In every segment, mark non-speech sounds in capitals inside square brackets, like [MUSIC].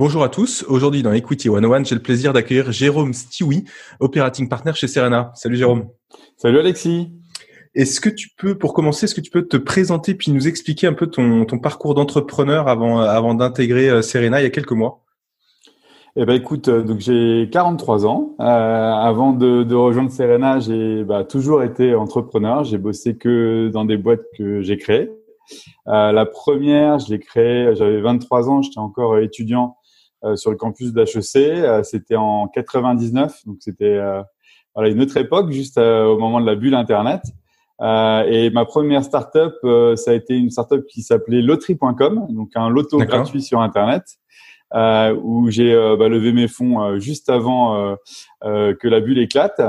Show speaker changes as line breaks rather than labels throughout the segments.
Bonjour à tous. Aujourd'hui dans Equity 101, j'ai le plaisir d'accueillir Jérôme Stewie, operating partner chez Serena. Salut Jérôme.
Salut Alexis.
Est-ce que tu peux, pour commencer, est-ce que tu peux te présenter puis nous expliquer un peu ton, parcours d'entrepreneur avant, avant d'intégrer euh, Serena il y a quelques mois?
Eh ben écoute, euh, donc j'ai 43 ans. Euh, avant de, rejoindre Serena, j'ai bah, toujours été entrepreneur. J'ai bossé que dans des boîtes que j'ai créées. la première, je l'ai créée, j'avais 23 ans, j'étais encore étudiant euh, sur le campus d'HEC. Euh, c'était en 99, donc c'était euh, voilà, une autre époque, juste au moment de la bulle Internet. et ma première startup, ça a été une startup qui s'appelait loterie.com, donc un loto gratuit sur Internet. Euh, où j'ai bah, levé mes fonds juste avant que la bulle éclate.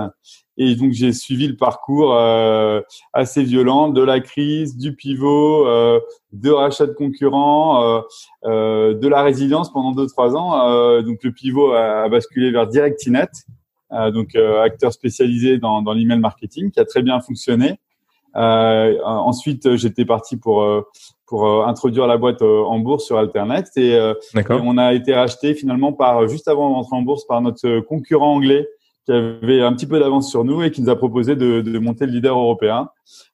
Et donc j'ai suivi le parcours euh, assez violent de la crise, du pivot, euh, de rachat de concurrents, euh, euh de la résilience pendant deux trois ans. Euh, donc le pivot a, basculé vers Directinet, donc acteur spécialisé dans, dans l'email marketing, qui a très bien fonctionné. ensuite j'étais parti pour pour introduire la boîte en bourse sur Alternet et, et, on a été racheté finalement par juste avant d'entrer en bourse par notre concurrent anglais qui avait un petit peu d'avance sur nous et qui nous a proposé de, de monter le leader européen.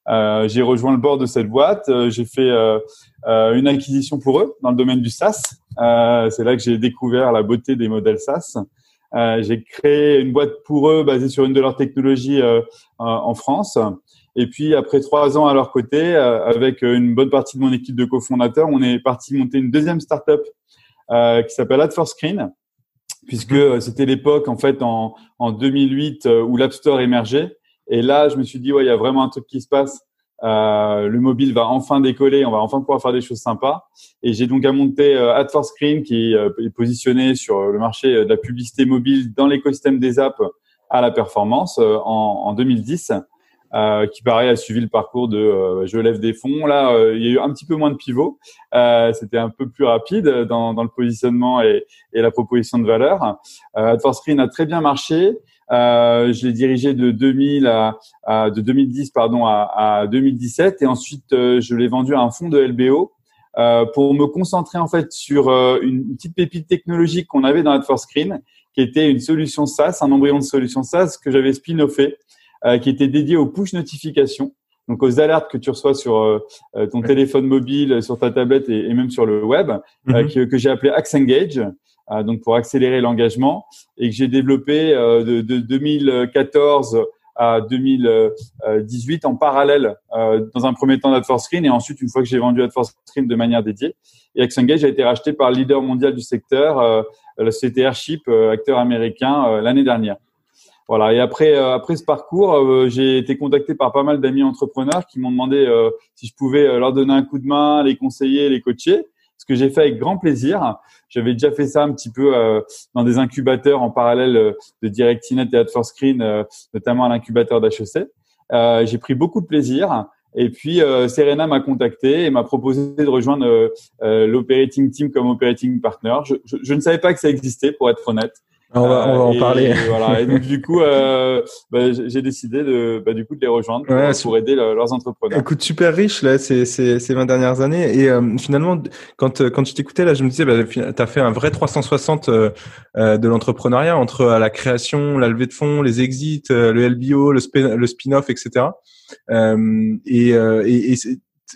Euh, j'ai rejoint le board de cette boîte. Euh, j'ai fait euh, euh, une acquisition pour eux dans le domaine du SaaS. Euh, c'est là que j'ai découvert la beauté des modèles SaaS. Euh, j'ai créé une boîte pour eux basée sur une de leurs technologies en France. Et puis après trois ans à leur côté, avec une bonne partie de mon équipe de cofondateurs, on est parti monter une deuxième startup qui s'appelle Ad for Screen puisque euh, c'était l'époque en fait en, en 2008 euh, où l'App Store émergeait. Et là, je me suis dit ouais, il y a vraiment un truc qui se passe. Euh, le mobile va enfin décoller, on va enfin pouvoir faire des choses sympas. Et j'ai donc à monter euh, Ad for Screen qui est positionné sur le marché de la publicité mobile dans l'écosystème des apps à la performance en, en 2010. Euh, qui paraît a suivi le parcours de euh, je lève des fonds. Là, euh, il y a eu un petit peu moins de pivot. C'était un peu plus rapide dans, dans le positionnement et, et, la proposition de valeur. Euh, Screen a très bien marché. je l'ai dirigé de 2000 à, à, de 2010 pardon à, à 2017 et ensuite je l'ai vendu à un fonds de LBO euh, pour me concentrer en fait sur une petite pépite technologique qu'on avait dans Screen qui était une solution SaaS, un embryon de solution SaaS que j'avais spin-offé euh, qui était dédié aux push notifications, donc aux alertes que tu reçois sur euh, euh, ton téléphone mobile, sur ta tablette et, même sur le web, mhm. que, que j'ai appelé Axe Engage. donc pour accélérer l'engagement et que j'ai développé de, de 2014 à 2018 en parallèle dans un premier temps d'AdForScreen et ensuite une fois que j'ai vendu AdForScreen de manière dédiée. Et Engage a été racheté par le leader mondial du secteur, la société Airship, acteur américain, l'année dernière. Voilà. Et après, euh, après ce parcours, euh, j'ai été contacté par pas mal d'amis entrepreneurs qui m'ont demandé euh, si je pouvais leur donner un coup de main, les conseiller, les coacher. Ce que j'ai fait avec grand plaisir. J'avais déjà fait ça un petit peu dans des incubateurs en parallèle de Directinet et ad Screen, notamment à l'incubateur d'HEC. j'ai pris beaucoup de plaisir. Et puis Serena m'a contacté et m'a proposé de rejoindre l'operating team comme operating partner. Je, je, je, ne savais pas que ça existait, pour être honnête.
On va, on va en parler. [LAUGHS]
voilà. Et donc du coup, euh, bah, j'ai décidé de, bah, du coup, de les rejoindre pour, aider leurs entrepreneurs.
Écoute, super riche là ces, ces, ces 20 dernières années. Et euh, finalement, quand quand je t'écoutais là, je me disais, bah, tu as fait un vrai 360 euh, euh, de l'entrepreneuriat entre la création, la levée de fonds, les exits, le LBO, le, spin, le spin-off, etc. et, et, et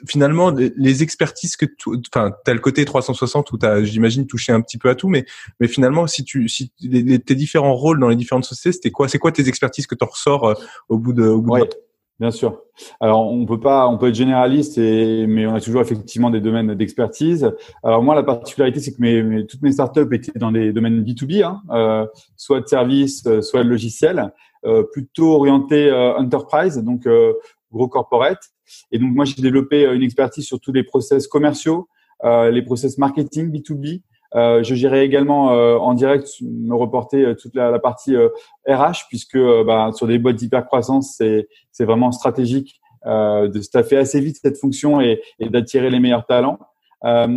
finalement les expertises que tu enfin t'as le côté 360 où t'as j'imagine touché un petit peu à tout mais mais finalement si tu si tes différents rôles dans les différentes sociétés c'était quoi c'est quoi tes expertises que tu ressors euh, au bout de au bout
Bien sûr. Alors, on peut pas, on peut être généraliste, et, mais on a toujours effectivement des domaines d'expertise. Alors moi, la particularité, c'est que mes, toutes mes startups étaient dans des domaines B2B, hein, euh, soit de services, euh, soit de logiciels, euh, plutôt orientés euh, enterprise, donc euh, gros corporate. Et donc moi, j'ai développé une expertise sur tous les process commerciaux, les process marketing B2B, euh, je gérais également euh, en direct me reporter euh, toute la, la partie RH puisque bah, sur des boîtes d'hypercroissance, c'est c'est vraiment stratégique de staffer assez vite cette fonction et, et d'attirer les meilleurs talents.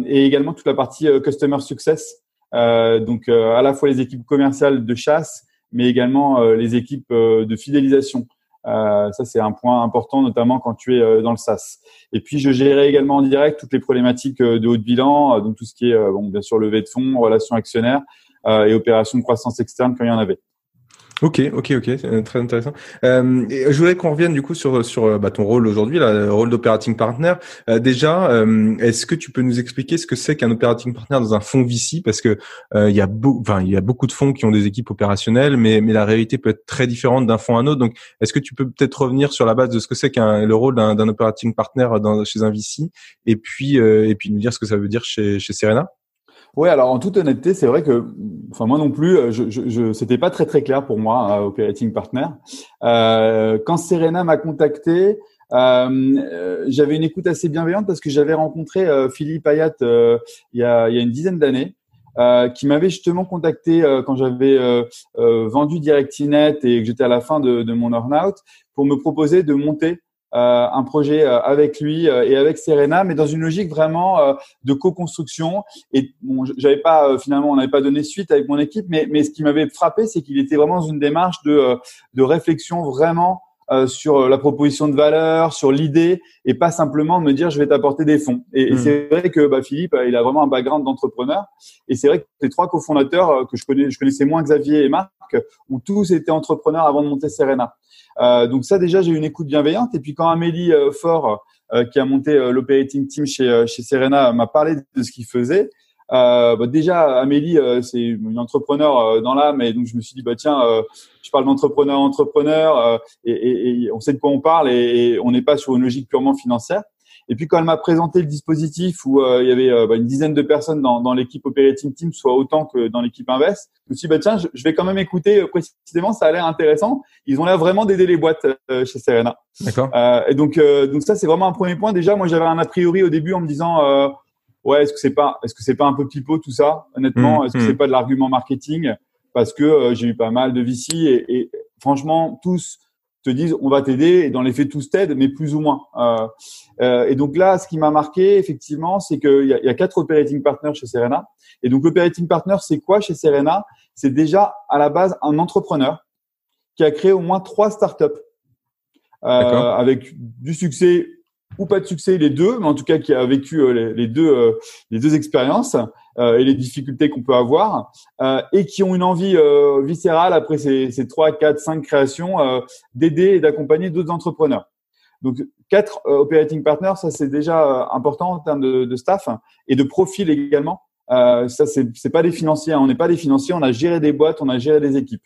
et également toute la partie customer success, donc à la fois les équipes commerciales de chasse, mais également les équipes de fidélisation. Euh, ça, c'est un point important, notamment quand tu es euh, dans le SaaS. Et puis, je gérais également en direct toutes les problématiques euh, de haut de bilan, donc tout ce qui est, bon, bien sûr, levée de fonds, relations actionnaires et opérations de croissance externe quand il y en avait.
Ok, ok, ok, très intéressant. Euh, je voulais qu'on revienne du coup sur sur euh, bah, ton rôle aujourd'hui, le rôle d'operating partner. Euh, déjà, euh, est-ce que tu peux nous expliquer ce que c'est qu'un operating partner dans un fonds VC Parce que il y a il y a beaucoup de fonds qui ont des équipes opérationnelles, mais mais la réalité peut être très différente d'un fonds à un autre. Donc, est-ce que tu peux peut-être revenir sur la base de ce que c'est qu'un le rôle d'un operating partner dans, chez un VC, et puis et puis nous dire ce que ça veut dire chez chez Serena?
Oui, alors en toute honnêteté, c'est vrai que, enfin moi non plus, euh, je, je, je c'était pas très très clair pour moi, euh, Operating Partner. Euh, quand Serena m'a contacté, euh, j'avais une écoute assez bienveillante parce que j'avais rencontré Philippe Ayat il, y a, il y a une dizaine d'années. qui m'avait justement contacté quand j'avais vendu DirectInet et que j'étais à la fin de, de mon earn-out pour me proposer de monter euh, un projet euh, avec lui euh, et avec Serena, mais dans une logique vraiment de co-construction. Et bon, j'avais pas finalement, on n'avait pas donné suite avec mon équipe, mais, mais ce qui m'avait frappé, c'est qu'il était vraiment dans une démarche de, de réflexion vraiment sur la proposition de valeur, sur l'idée, et pas simplement de me dire je vais t'apporter des fonds. Et, mmh. c'est vrai que bah, Philippe, il a vraiment un background d'entrepreneur. Et c'est vrai que les trois cofondateurs que je connais, je connaissais moins Xavier et Marc, ont tous été entrepreneurs avant de monter Serena. Euh, donc ça déjà j'ai une écoute bienveillante et puis quand Amélie euh, Fort euh, qui a monté l'operating team chez chez Serena m'a parlé de ce qu'il faisait euh, bah déjà, Amélie, c'est une entrepreneur dans l'âme, et donc je me suis dit, bah tiens, je parle d'entrepreneur, entrepreneur, et, et, et, on sait de quoi on parle, et, et on n'est pas sur une logique purement financière. Et puis quand elle m'a présenté le dispositif où euh, il y avait euh, bah, une dizaine de personnes dans, dans l'équipe operating team, soit autant que dans l'équipe invest, je me suis dit bah tiens, je, vais quand même écouter euh, précisément, ça a l'air intéressant. Ils ont l'air vraiment d'aider les boîtes chez Serena. D'accord. et donc donc ça c'est vraiment un premier point. Déjà, moi j'avais un a priori au début en me disant ouais est-ce que c'est pas est-ce que c'est pas un peu pipeau tout ça honnêtement? Mmh, est-ce que mmh. c'est pas de l'argument marketing? Parce que j'ai eu pas mal de VC et, et franchement tous te disent on va t'aider et dans les faits tous t'aident mais plus ou moins. Euh, euh, et donc là ce qui m'a marqué effectivement c'est qu'il y a, y a quatre operating partners chez Serena. Et donc l'operating partner c'est quoi chez Serena? C'est déjà à la base un entrepreneur qui a créé au moins trois startups euh, avec du succès ou pas de succès les deux mais en tout cas qui a vécu euh, les, deux euh, les deux expériences euh, et les difficultés qu'on peut avoir, et qui ont une envie viscérale après ces, 3, 4, 5 créations d'aider et d'accompagner d'autres entrepreneurs. Donc, quatre operating partners, ça c'est déjà important en termes de, de, staff et de profil également. Ça, c'est pas des financiers, hein. on n'est pas des financiers, on a géré des boîtes, on a géré des équipes.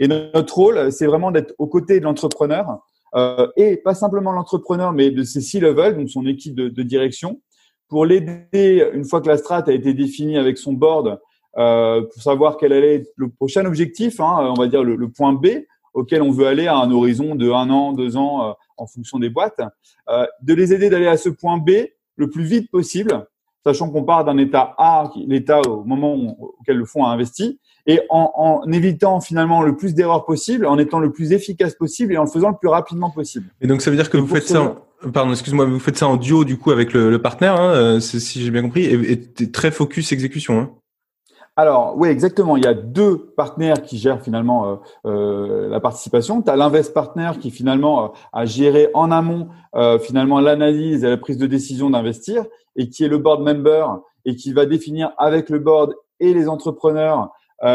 Et notre rôle, c'est vraiment d'être aux côtés de l'entrepreneur euh, et pas simplement l'entrepreneur, mais de ses C-level, donc son équipe de, de direction, pour l'aider, une fois que la strat a été définie avec son board, euh, pour savoir quel allait être le prochain objectif, hein, on va dire le, point B, auquel on veut aller à un horizon de un an, deux ans, euh, en fonction des boîtes, euh, de les aider d'aller à ce point B le plus vite possible, sachant qu'on part d'un état A, l'état au moment auquel le fonds a investi, et en, en évitant finalement le plus d'erreurs possible, en étant le plus efficace possible et en le faisant le plus rapidement possible.
Et donc ça veut dire que vous faites ça Pardon, excuse-moi, vous faites ça en duo du coup avec le, le partenaire, hein, euh, si j'ai bien compris, et, et très focus exécution. Hein.
Alors oui, exactement. Il y a deux partenaires qui gèrent finalement euh, euh, la participation. Tu as l'invest partner qui finalement euh, a géré en amont euh, finalement l'analyse et la prise de décision d'investir et qui est le board member et qui va définir avec le board et les entrepreneurs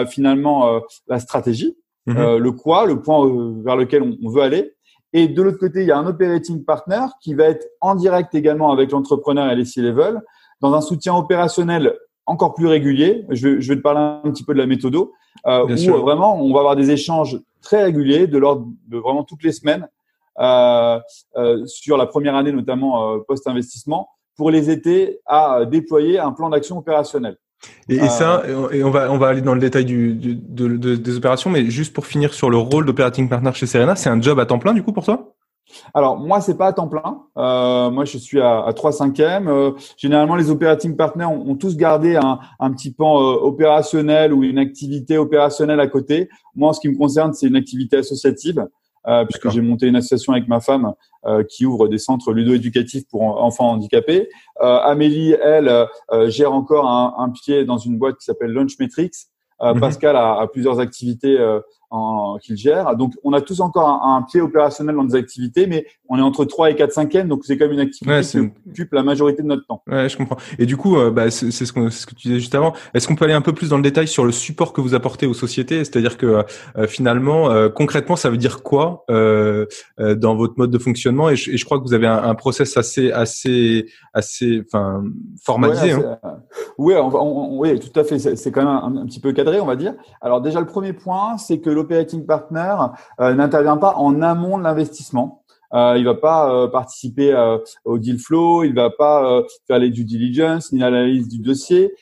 finalement la stratégie, mmh le quoi, le point vers lequel on, on veut aller. Et de l'autre côté, il y a un operating partner qui va être en direct également avec l'entrepreneur et les C-level dans un soutien opérationnel encore plus régulier. Je vais, je vais te parler un petit peu de la méthodo, euh, où vraiment on va avoir des échanges très réguliers de l'ordre de vraiment toutes les semaines sur la première année, notamment post-investissement, pour les aider à déployer un plan d'action opérationnel.
Et, ça, et on va on va aller dans le détail du, des opérations, mais juste pour finir sur le rôle d'operating partner chez Serena, c'est un job à temps plein du coup pour toi?
Alors moi c'est pas à temps plein. Euh, moi je suis à, à 3 cinquièmes. Euh, généralement les operating partners ont, tous gardé un, un petit pan euh, opérationnel ou une activité opérationnelle à côté. Moi en ce qui me concerne c'est une activité associative. Euh, puisque j'ai monté une association avec ma femme euh, qui ouvre des centres ludo-éducatifs pour enfants handicapés. Euh, Amélie, elle, gère encore un, un, pied dans une boîte qui s'appelle Launch Metrics, Mhm. Pascal a, a, plusieurs activités euh, qu'il gère. Donc, on a tous encore un, un, pied opérationnel dans nos activités, mais on est entre 3 et 4 cinquièmes, donc c'est quand même une activité qui occupe la majorité de notre temps.
Ouais, je comprends. Et du coup, euh, bah, c'est ce, ce, que tu disais juste avant. Est-ce qu'on peut aller un peu plus dans le détail sur le support que vous apportez aux sociétés? C'est-à-dire que euh, finalement, euh, concrètement, ça veut dire quoi dans votre mode de fonctionnement? Et je, et je, crois que vous avez un, un process assez, assez, assez, enfin, formalisé.
Ouais, hein. oui, oui, tout à fait. C'est quand même un, un petit peu cadré on va dire. Alors déjà, le premier point, c'est que l'operating partner euh, n'intervient pas en amont de l'investissement. Euh, il va pas euh, participer euh, au deal flow, il va pas faire les due diligence ni l'analyse du dossier.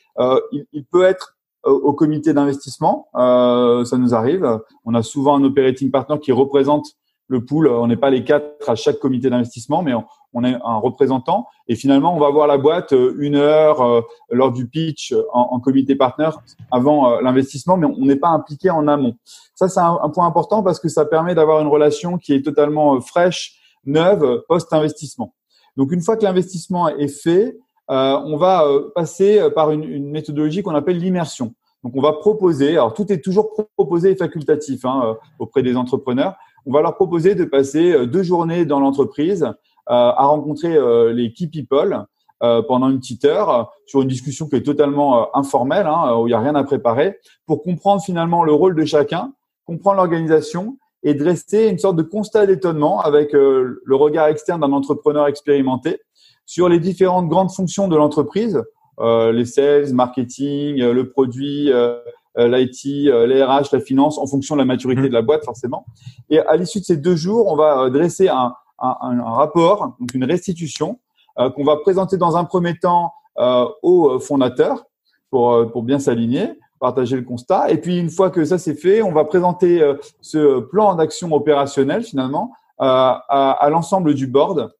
Il, il, peut être au comité d'investissement, ça nous arrive. On a souvent un operating partner qui représente le pool. On n'est pas les quatre à chaque comité d'investissement, mais on, est un représentant et finalement on va voir la boîte euh, une heure euh, lors du pitch en, comité partenaire avant euh, l'investissement, mais on n'est pas impliqué en amont. Ça c'est un, point important parce que ça permet d'avoir une relation qui est totalement fraîche, neuve post-investissement. Donc une fois que l'investissement est fait, on va passer par une, une méthodologie qu'on appelle l'immersion. Donc on va proposer, alors tout est toujours proposé et facultatif hein, auprès des entrepreneurs. On va leur proposer de passer deux journées dans l'entreprise euh, à rencontrer euh, les key people euh, pendant une petite heure sur une discussion qui est totalement informelle, hein, où il n'y a rien à préparer, pour comprendre finalement le rôle de chacun, comprendre l'organisation et dresser une sorte de constat d'étonnement avec le regard externe d'un entrepreneur expérimenté sur les différentes grandes fonctions de l'entreprise, euh, les sales, marketing, le produit, euh, l'IT, les RH, la finance, en fonction de la maturité mmh. de la boîte forcément. Et à l'issue de ces deux jours, on va dresser un, un, un, rapport, donc une restitution, euh, qu'on va présenter dans un premier temps euh, au fondateur pour, euh, pour bien s'aligner, partager le constat. Et puis une fois que ça c'est fait, on va présenter ce plan d'action opérationnel finalement à, à l'ensemble du board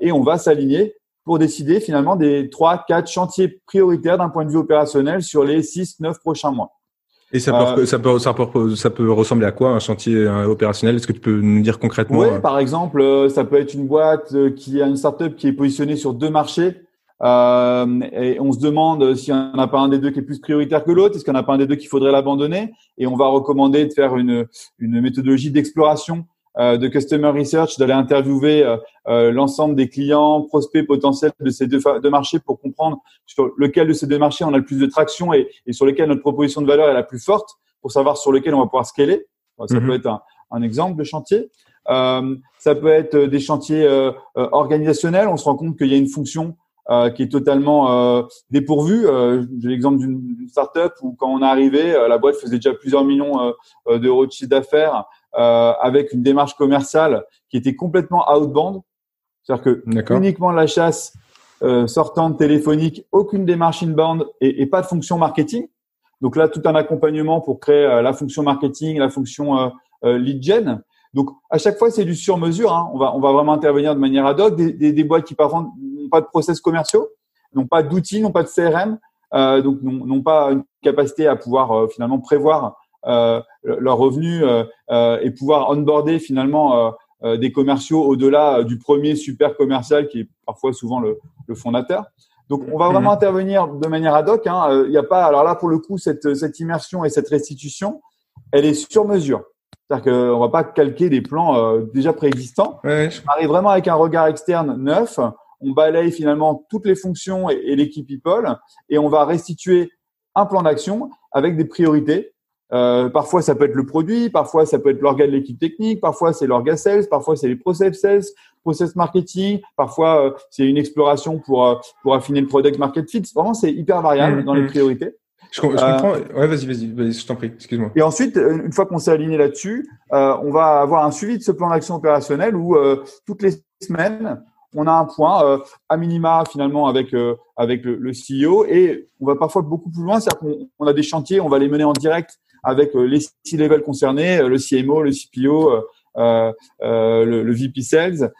et on va s'aligner pour décider finalement des trois, quatre chantiers prioritaires d'un point de vue opérationnel sur les six, neuf prochains mois.
Et ça peut, euh, ça, peut, ça, peut, ça peut ressembler à quoi un chantier opérationnel? Est-ce que tu peux nous dire concrètement
Oui, euh par exemple, euh, ça peut être une boîte qui a une startup qui est positionnée sur deux marchés. Euh, et on se demande s'il n'y en a pas un des deux qui est plus prioritaire que l'autre, est-ce qu'il n'y en a pas un des deux qu'il faudrait l'abandonner? Et on va recommander de faire une, une méthodologie d'exploration de customer research, d'aller interviewer euh, euh, l'ensemble des clients, prospects potentiels de ces deux, deux, marchés pour comprendre sur lequel de ces deux marchés on a le plus de traction et, et, sur lequel notre proposition de valeur est la plus forte pour savoir sur lequel on va pouvoir scaler. Ça mhm. peut être un, un, exemple de chantier. Euh, ça peut être des chantiers euh, organisationnels. On se rend compte qu'il y a une fonction euh, qui est totalement euh, dépourvue. J'ai l'exemple d'une startup où quand on est arrivé, la boîte faisait déjà plusieurs millions d'euros de chiffre d'affaires euh, avec une démarche commerciale qui était complètement outbound, c'est-à-dire que uniquement la chasse euh, sortante téléphonique, aucune démarche inbound et, et, pas de fonction marketing. Donc là, tout un accompagnement pour créer euh, la fonction marketing, la fonction euh, euh, lead gen. Donc à chaque fois, c'est du sur-mesure. Hein. On va on va vraiment intervenir de manière ad hoc. Des, des, des boîtes qui n'ont pas de process commerciaux, n'ont pas d'outils, n'ont pas de CRM, euh, donc n'ont pas une capacité à pouvoir finalement prévoir euh, leurs revenus euh, euh, et pouvoir onboarder finalement des commerciaux au-delà du premier super commercial qui est parfois souvent le, le fondateur. Donc, on va vraiment mhm. intervenir de manière ad hoc. Hein. Il n'y a pas, alors là, pour le coup, cette, cette immersion et cette restitution, elle est sur mesure. C'est-à-dire qu'on va pas calquer des plans euh, déjà préexistants. On arrive vraiment avec un regard externe neuf. On balaye finalement toutes les fonctions et, et l'équipe people et on va restituer un plan d'action avec des priorités euh, parfois, ça peut être le produit, parfois, ça peut être l'organe de l'équipe technique, parfois, c'est l'organe sales, parfois, c'est les process sales, process marketing, parfois, euh, c'est une exploration pour, euh, pour affiner le product market fit. Vraiment, c'est hyper variable dans les mm-hmm. priorités.
Je, comprends. Ouais, vas-y, vas-y, je t'en prie. Excuse-moi.
Et ensuite, une fois qu'on s'est aligné là-dessus, on va avoir un suivi de ce plan d'action opérationnel où toutes les semaines, on a un point euh, à minima finalement avec euh, avec le, le, CEO et on va parfois beaucoup plus loin, c'est-à-dire qu'on a des chantiers, on va les mener en direct avec euh, les C-level concernés, le CMO, le CPO, le, le, VP Sales,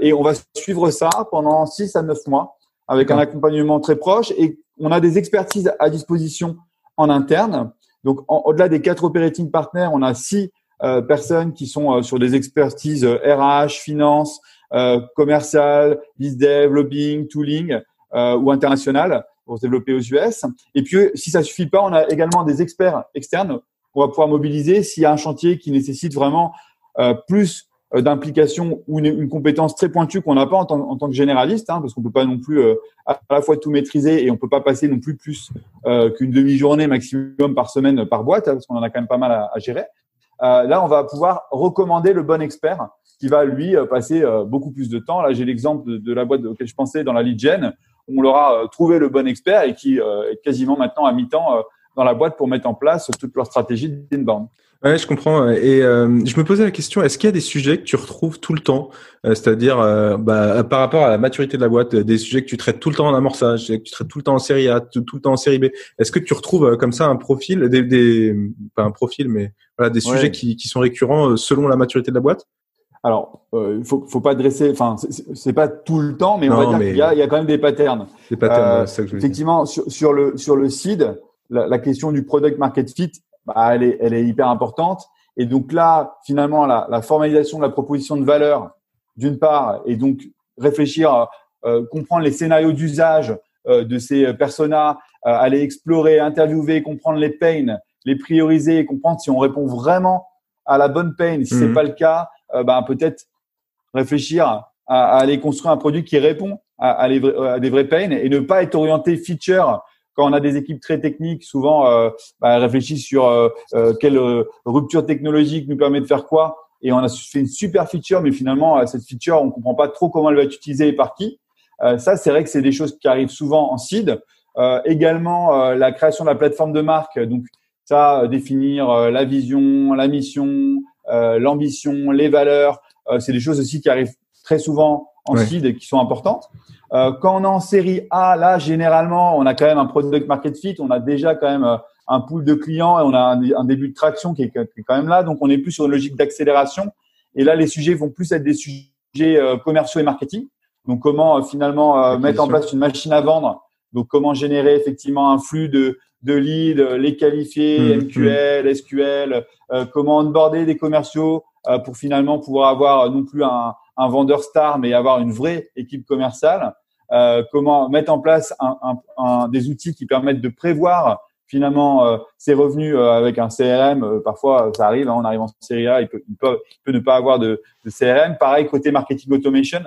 et on va suivre ça pendant 6 à 9 mois avec un accompagnement très proche et on a des expertises à disposition en interne. Donc au-delà des quatre operating partners, on a six personnes qui sont sur des expertises RH, finance, euh, commercial, dev, lobbying, tooling euh, ou international pour se développer aux US. Et puis, si ça suffit pas, on a également des experts externes qu'on va pouvoir mobiliser s'il y a un chantier qui nécessite vraiment euh, plus d'implication ou une, compétence très pointue qu'on n'a pas en tant, que généraliste, hein, parce qu'on peut pas non plus à la fois tout maîtriser et on peut pas passer non plus plus qu'une demi-journée maximum par semaine par boîte, hein, parce qu'on en a quand même pas mal à, à gérer. là, on va pouvoir recommander le bon expert qui va lui euh, passer euh, beaucoup plus de temps. Là, j'ai l'exemple de, la boîte auquel je pensais dans la lead gen. On leur a euh, trouvé le bon expert et qui est quasiment maintenant à mi-temps dans la boîte pour mettre en place toute leur stratégie d'inbound.
Ouais, je comprends. Et je me posais la question est-ce qu'il y a des sujets que tu retrouves tout le temps, c'est-à-dire bah, par rapport à la maturité de la boîte, des sujets que tu traites tout le temps en amorçage, que tu traites tout le temps en série A, tout, le temps en série B. Est-ce que tu retrouves comme ça un profil, des, des pas un profil, mais voilà, des sujets qui, qui sont récurrents selon la maturité de la boîte?
Alors, euh, il faut, faut pas dresser. Enfin, c'est pas tout le temps, mais on va dire qu'il y a, il y a quand même des patterns.
Des patterns, euh, ça que je
Effectivement, sur, sur, le sur le seed, la, la, question du product market fit, bah, elle est elle est hyper importante. Et donc là, finalement, la, la formalisation de la proposition de valeur, d'une part, et donc réfléchir, euh, comprendre les scénarios d'usage euh, de ces personas, euh, aller explorer, interviewer, comprendre les pains, les prioriser, comprendre si on répond vraiment à la bonne pain. Si c'est mhm. pas le cas, euh, ben, peut-être réfléchir à, à, aller construire un produit qui répond à, à, des vrais pains et ne pas être orienté feature quand on a des équipes très techniques, souvent euh, bah, réfléchissent sur euh, euh quelle euh, rupture technologique nous permet de faire quoi. Et on a fait une super feature, mais finalement cette feature, on comprend pas trop comment elle va être utilisée et par qui. ça, c'est vrai que c'est des choses qui arrivent souvent en seed. également, la création de la plateforme de marque. Donc ça, définir la vision, la mission, euh, l'ambition, les valeurs. Euh, c'est des choses aussi qui arrivent très souvent en seed et qui sont importantes. Euh, quand on est en série A, là, généralement, on a quand même un product market fit, on a déjà quand même un pool de clients et on a un, début de traction qui est, quand même là. Donc, on est plus sur une logique d'accélération. Et là, les sujets vont plus être des sujets commerciaux et marketing. Donc, comment finalement mettre en place une machine à vendre. Donc, comment générer effectivement un flux de, de leads, les qualifier, MQL, mmh, SQL, euh, comment onboarder des commerciaux euh, pour finalement pouvoir avoir non plus un, un, vendeur star, mais avoir une vraie équipe commerciale. Euh, comment mettre en place un, un, des outils qui permettent de prévoir finalement euh, ses revenus avec un CRM. parfois, ça arrive, hein, on arrive en série A, il peut, il peut, il peut ne pas avoir de, de, CRM. Pareil côté marketing automation,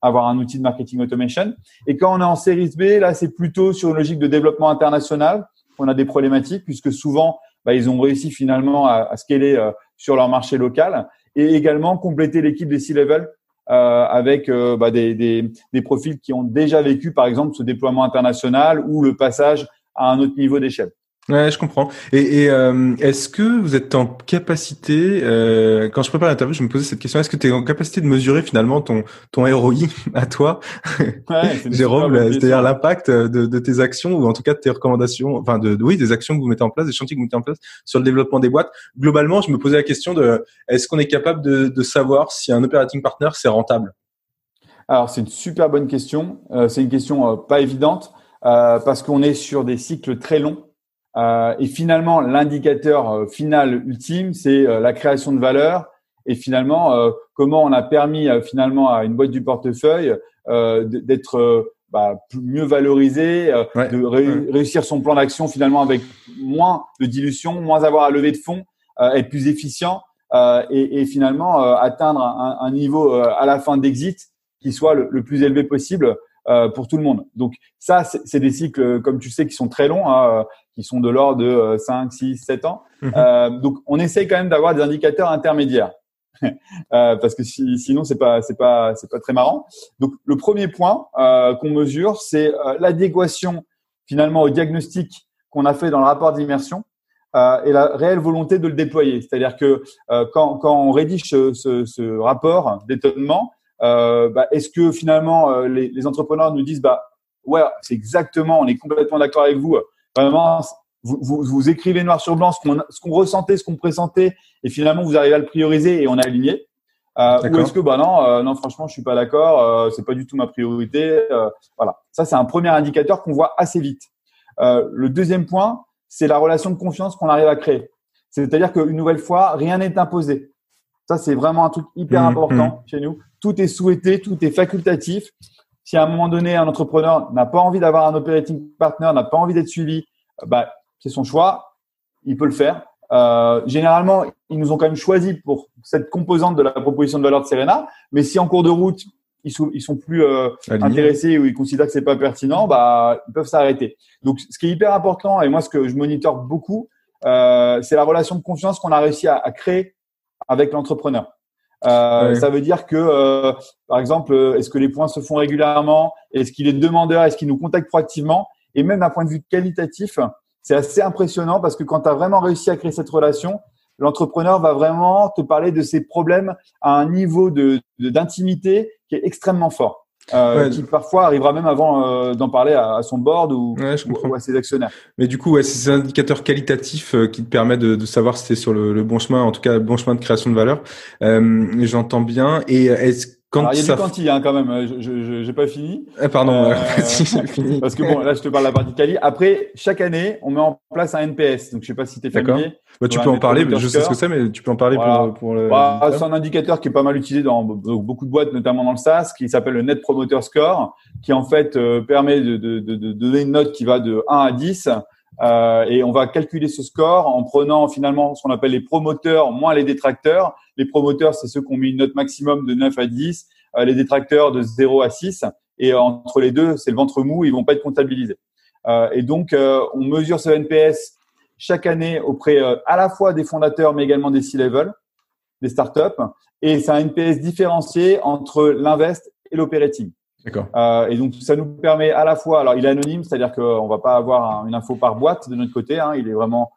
avoir un outil de marketing automation. Et quand on est en série B, là, c'est plutôt sur une logique de développement international on a des problématiques puisque souvent, bah, ils ont réussi finalement à, à scaler euh, sur leur marché local et également compléter l'équipe des C-level euh, avec euh, bah, des, des, des, profils qui ont déjà vécu, par exemple, ce déploiement international ou le passage à un autre niveau d'échelle.
Ouais, je comprends. Et, et euh, est-ce que vous êtes en capacité, euh, quand je prépare l'interview, je me posais cette question, est-ce que tu es en capacité de mesurer finalement ton ton ROI [LAUGHS] à toi, ouais, Jérôme, c'est-à-dire l'impact de, de, tes actions ou en tout cas de tes recommandations, enfin de, oui des actions que vous mettez en place, des chantiers que vous mettez en place sur le développement des boîtes. Globalement, je me posais la question de est-ce qu'on est capable de, de savoir si un operating partner c'est rentable?
Alors c'est une super bonne question. Euh, c'est une question euh, pas évidente euh, parce qu'on est sur des cycles très longs. Euh, et finalement, l'indicateur euh, final ultime, c'est euh, la création de valeur. Et finalement comment on a permis finalement à une boîte du portefeuille d'être bah, mieux valorisée, de réussir son plan d'action finalement avec moins de dilution, moins avoir à lever de fonds, être plus efficient et, et, finalement atteindre un, un niveau à la fin d'exit qui soit le, le, plus élevé possible euh, pour tout le monde. Donc ça, c'est des cycles, comme tu sais, qui sont très longs, hein, qui sont de l'ordre de 5, 6, 7 ans. Mhm. Euh, donc on essaye quand même d'avoir des indicateurs intermédiaires. [LAUGHS] euh, parce que si, sinon c'est pas c'est pas c'est pas très marrant. Donc le premier point euh, qu'on mesure c'est euh, l'adéquation finalement au diagnostic qu'on a fait dans le rapport d'immersion euh, et la réelle volonté de le déployer. C'est-à-dire que euh, quand, quand, on rédige ce, ce, ce rapport d'étonnement, euh, bah, est-ce que finalement euh, les, les, entrepreneurs nous disent bah ouais c'est exactement, on est complètement d'accord avec vous. Vraiment, vous, vous, vous, écrivez noir sur blanc ce qu'on ce qu'on ressentait, ce qu'on pressentait, et finalement vous arrivez à le prioriser et on a aligné. Euh, ou est-ce que bah non, euh, non franchement je suis pas d'accord, euh, c'est pas du tout ma priorité. Euh, voilà, ça c'est un premier indicateur qu'on voit assez vite. Euh, le deuxième point, c'est la relation de confiance qu'on arrive à créer. C'est-à-dire qu'une nouvelle fois, rien n'est imposé. Ça, c'est vraiment un truc hyper mmh, important chez nous. Tout est souhaité, tout est facultatif. Si à un moment donné, un entrepreneur n'a pas envie d'avoir un operating partner, n'a pas envie d'être suivi, bah, c'est son choix. Il peut le faire. Euh, généralement, ils nous ont quand même choisi pour cette composante de la proposition de valeur de Serena. Mais si en cours de route, ils sont, ils sont plus euh, intéressés ou ils considèrent que c'est pas pertinent, bah, ils peuvent s'arrêter. Donc, ce qui est hyper important et moi, ce que je monitore beaucoup, euh, c'est la relation de confiance qu'on a réussi à, à créer avec l'entrepreneur. Euh, Ça veut dire que, euh, par exemple, est-ce que les points se font régulièrement? Est-ce qu'il est demandeur? Est-ce qu'il nous contacte proactivement? Et même d'un point de vue qualitatif, c'est assez impressionnant parce que quand tu as vraiment réussi à créer cette relation, l'entrepreneur va vraiment te parler de ses problèmes à un niveau de d'intimité qui est extrêmement fort. Euh, qui parfois arrivera même avant euh, d'en parler à, son board ou, ou, à ses actionnaires.
Mais du coup, ouais, c'est ces indicateurs qualitatifs euh, qui te permettent de, de savoir si tu es sur le, le, bon chemin, en tout cas le bon chemin de création de valeur. Euh, J'entends bien. Et est-ce
quand il y a du quanti hein, quand même. Je n'ai pas fini.
Eh, pardon, euh, [LAUGHS]
fini. Parce que bon, là, je te parle de la partie quali. Après, chaque année, on met en place un NPS. Donc, je sais pas si tu es familier.
Bah, tu peux en parler. Je sais ce que c'est, mais tu peux en parler pour, pour le.
Bah, c'est un indicateur qui est pas mal utilisé dans beaucoup de boîtes, notamment dans le SaaS, qui s'appelle le Net Promoter Score, qui en fait euh, permet de, de, de, de, donner une note qui va de 1 à 10. Euh, et on va calculer ce score en prenant finalement ce qu'on appelle les promoteurs moins les détracteurs. Les promoteurs, c'est ceux qui ont mis une note maximum de 9 à 10 euh, les détracteurs de 0 à 6. Et entre les deux, c'est le ventre mou, ils vont pas être comptabilisés. Euh, et donc, euh, on mesure ce NPS chaque année auprès à la fois des fondateurs, mais également des C-level, des startups. Et c'est un NPS différencié entre l'invest et l'operating. D'accord. Euh, et donc ça nous permet à la fois, alors il est anonyme, c'est-à-dire qu'on va pas avoir une info par boîte de notre côté, hein, il est vraiment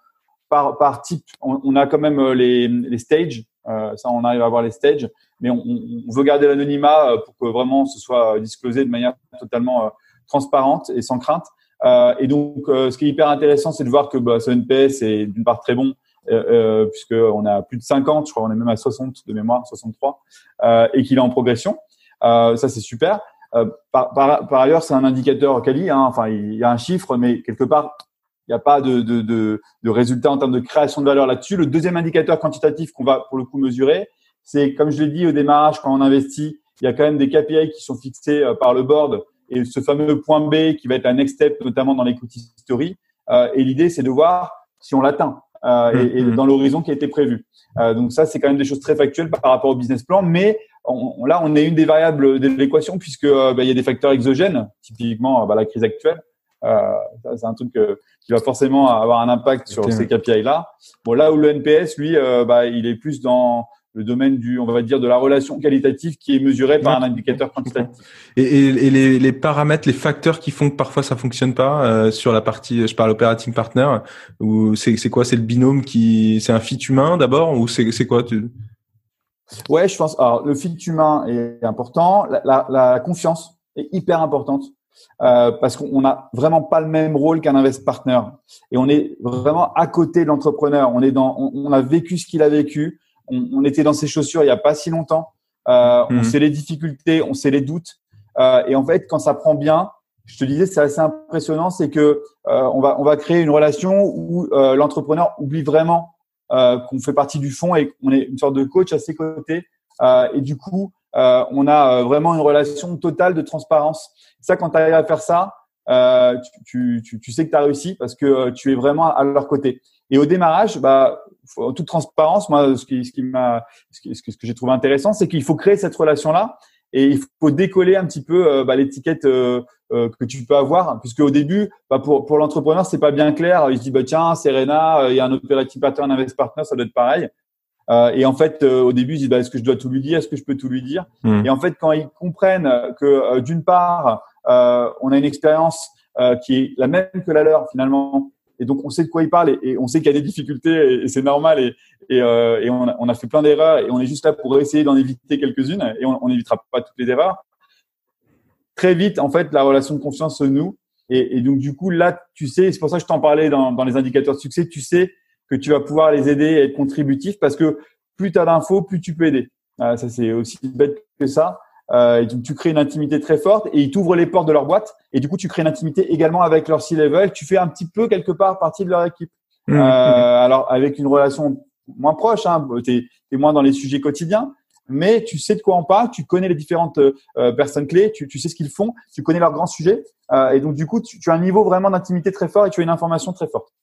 par, par type. On, on, a quand même les, les stages, euh, ça on arrive à avoir les stages, mais on, on veut garder l'anonymat euh, pour que vraiment ce soit disclosé de manière totalement euh, transparente et sans crainte. Euh, et donc, ce qui est hyper intéressant, c'est de voir que bah, ce NPS est d'une part très bon, euh, puisque on a plus de 50, je crois, on est même à 60 de mémoire, 63, euh, et qu'il est en progression. Euh, ça, c'est super. Par, par, par, ailleurs, c'est un indicateur quali. Hein, enfin, il y a un chiffre, mais quelque part, il n'y a pas de, de, de, de résultat en termes de création de valeur là-dessus. Le deuxième indicateur quantitatif qu'on va pour le coup mesurer, c'est comme je l'ai dit au démarrage, quand on investit, il y a quand même des KPI qui sont fixés euh, par le board et ce fameux point B qui va être un next step, notamment dans l'equity story. Euh, et l'idée, c'est de voir si on l'atteint euh, et, mm-hmm. dans l'horizon qui a été prévu. donc ça, c'est quand même des choses très factuelles par rapport au business plan, mais on, là, on est une des variables de l'équation puisque bah, il y a des facteurs exogènes, typiquement bah, la crise actuelle. C'est un truc qui va forcément avoir un impact sur ces KPI là. Bon, là où le NPS, lui, bah, il est plus dans le domaine du, on va dire, de la relation qualitative qui est mesurée par un indicateur quantitatif. [LAUGHS]
Et, et, les, les, paramètres, les facteurs qui font que parfois ça fonctionne pas euh, sur la partie, je parle operating partner, ou c'est c'est quoi? C'est le binôme qui, c'est un fit humain d'abord ou c'est c'est quoi? Tu...
Ouais, je pense. Alors le fit humain est important, la, la, la confiance est hyper importante. Euh, parce qu'on n'a vraiment pas le même rôle qu'un invest partner et on est vraiment à côté de l'entrepreneur. On est dans, on, on a vécu ce qu'il a vécu on, était dans ses chaussures il n'y a pas si longtemps. Euh, On mhm. sait les difficultés, on sait les doutes. Euh, et en fait, quand ça prend bien, je te disais, c'est assez impressionnant, c'est que euh, on va on va créer une relation où euh, l'entrepreneur oublie vraiment euh, qu'on fait partie du fond et qu'on est une sorte de coach à ses côtés. et du coup, on a vraiment une relation totale de transparence. Ça, quand tu arrives à faire ça, tu, tu, tu, sais que tu as réussi parce que tu es vraiment à leur côté. Et au démarrage, bah, en toute transparence, moi, ce qui, ce qui m'a, ce, que, ce que j'ai trouvé intéressant, c'est qu'il faut créer cette relation-là et il faut décoller un petit peu euh, bah, l'étiquette euh, euh, que tu peux avoir, puisque au début, bah, pour pour l'entrepreneur, c'est pas bien clair. Il se dit bah tiens, Serena, il y a un operating partner, un invest partner, ça doit être pareil. Et en fait, au début, ils disent bah, est-ce que je dois tout lui dire, est-ce que je peux tout lui dire? Mmh. Et en fait, quand ils comprennent que d'une part, on a une expérience qui est la même que la leur finalement, et donc on sait de quoi il parle et, on sait qu'il y a des difficultés et, c'est normal et, et, euh, on, a, on, a, fait plein d'erreurs et on est juste là pour essayer d'en éviter quelques-unes et on n'évitera pas toutes les erreurs. Très vite, en fait, la relation de confiance se noue et, donc du coup là, tu sais, c'est pour ça que je t'en parlais dans, dans les indicateurs de succès, tu sais que tu vas pouvoir les aider à être contributif parce que plus tu as d'infos, plus tu peux aider. ça c'est aussi bête que ça. Euh, tu crées une intimité très forte et ils t'ouvrent les portes de leur boîte. Et du coup, tu crées une intimité également avec leur C-level. Tu fais un petit peu quelque part partie de leur équipe. Mmh. Euh, alors, avec une relation moins proche, hein, tu es, moins dans les sujets quotidiens, mais tu sais de quoi on parle, tu connais les différentes euh, personnes clés, tu, tu sais ce qu'ils font, tu connais leurs grands sujets. Euh, et donc, du coup, tu, tu as un niveau vraiment d'intimité très fort et tu as une information très forte.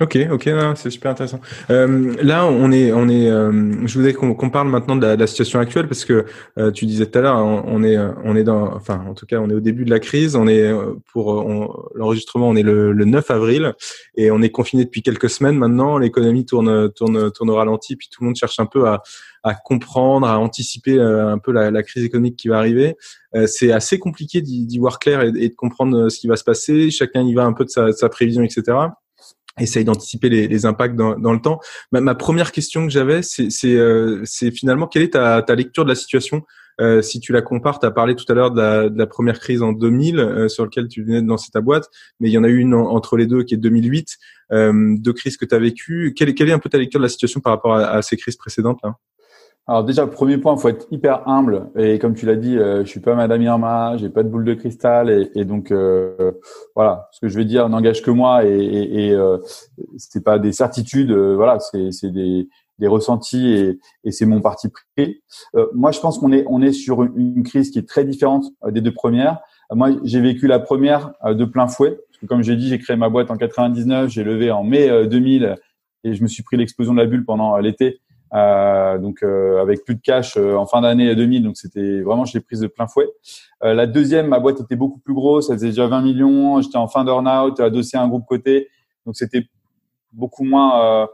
Ok, ok, c'est super intéressant. Euh, là, on est, on est. Euh, je voudrais qu'on parle maintenant de la, situation actuelle parce que euh, tu disais tout à l'heure, on, est, on est dans, enfin, en tout cas, on est au début de la crise. On est pour l'enregistrement, on est le, 9 avril et on est confiné depuis quelques semaines maintenant. L'économie tourne, tourne, tourne au ralenti, puis tout le monde cherche un peu à, à comprendre, à anticiper un peu la, la, crise économique qui va arriver. c'est assez compliqué d'y voir clair et, de comprendre ce qui va se passer. Chacun y va un peu de sa, de sa prévision, etc essaye d'anticiper les, les, impacts dans, dans, le temps. Ma, ma première question que j'avais, c'est euh, finalement quelle est ta, ta, lecture de la situation euh, Si tu la compares, tu as parlé tout à l'heure de de la, première crise en 2000 euh, sur laquelle tu venais de lancer ta boîte, mais il y en a eu une entre les deux qui est 2008, euh, deux crises que tu as vécues. Quelle, quelle, est un peu ta lecture de la situation par rapport à, à ces crises précédentes là
alors déjà, premier point, faut être hyper humble. Et comme tu l'as dit, euh, je suis pas Madame Irma, j'ai pas de boule de cristal, et, et donc euh, voilà, ce que je vais dire n'engage que moi, et, et, et euh, c'est pas des certitudes, euh, voilà, c'est des, des ressentis, et, et c'est mon parti pris. Euh, moi, je pense qu'on est on est sur une, crise qui est très différente des deux premières. moi, j'ai vécu la première de plein fouet, parce que comme j'ai dit, j'ai créé ma boîte en 99, j'ai levé en mai 2000, et je me suis pris l'explosion de la bulle pendant l'été. Euh, donc euh, avec plus de cash euh, en fin d'année 2000, donc c'était vraiment je l'ai prise de plein fouet. la deuxième, ma boîte était beaucoup plus grosse, elle faisait déjà 20 millions, j'étais en fin d'earn-out, adossé à un groupe côté, donc c'était beaucoup moins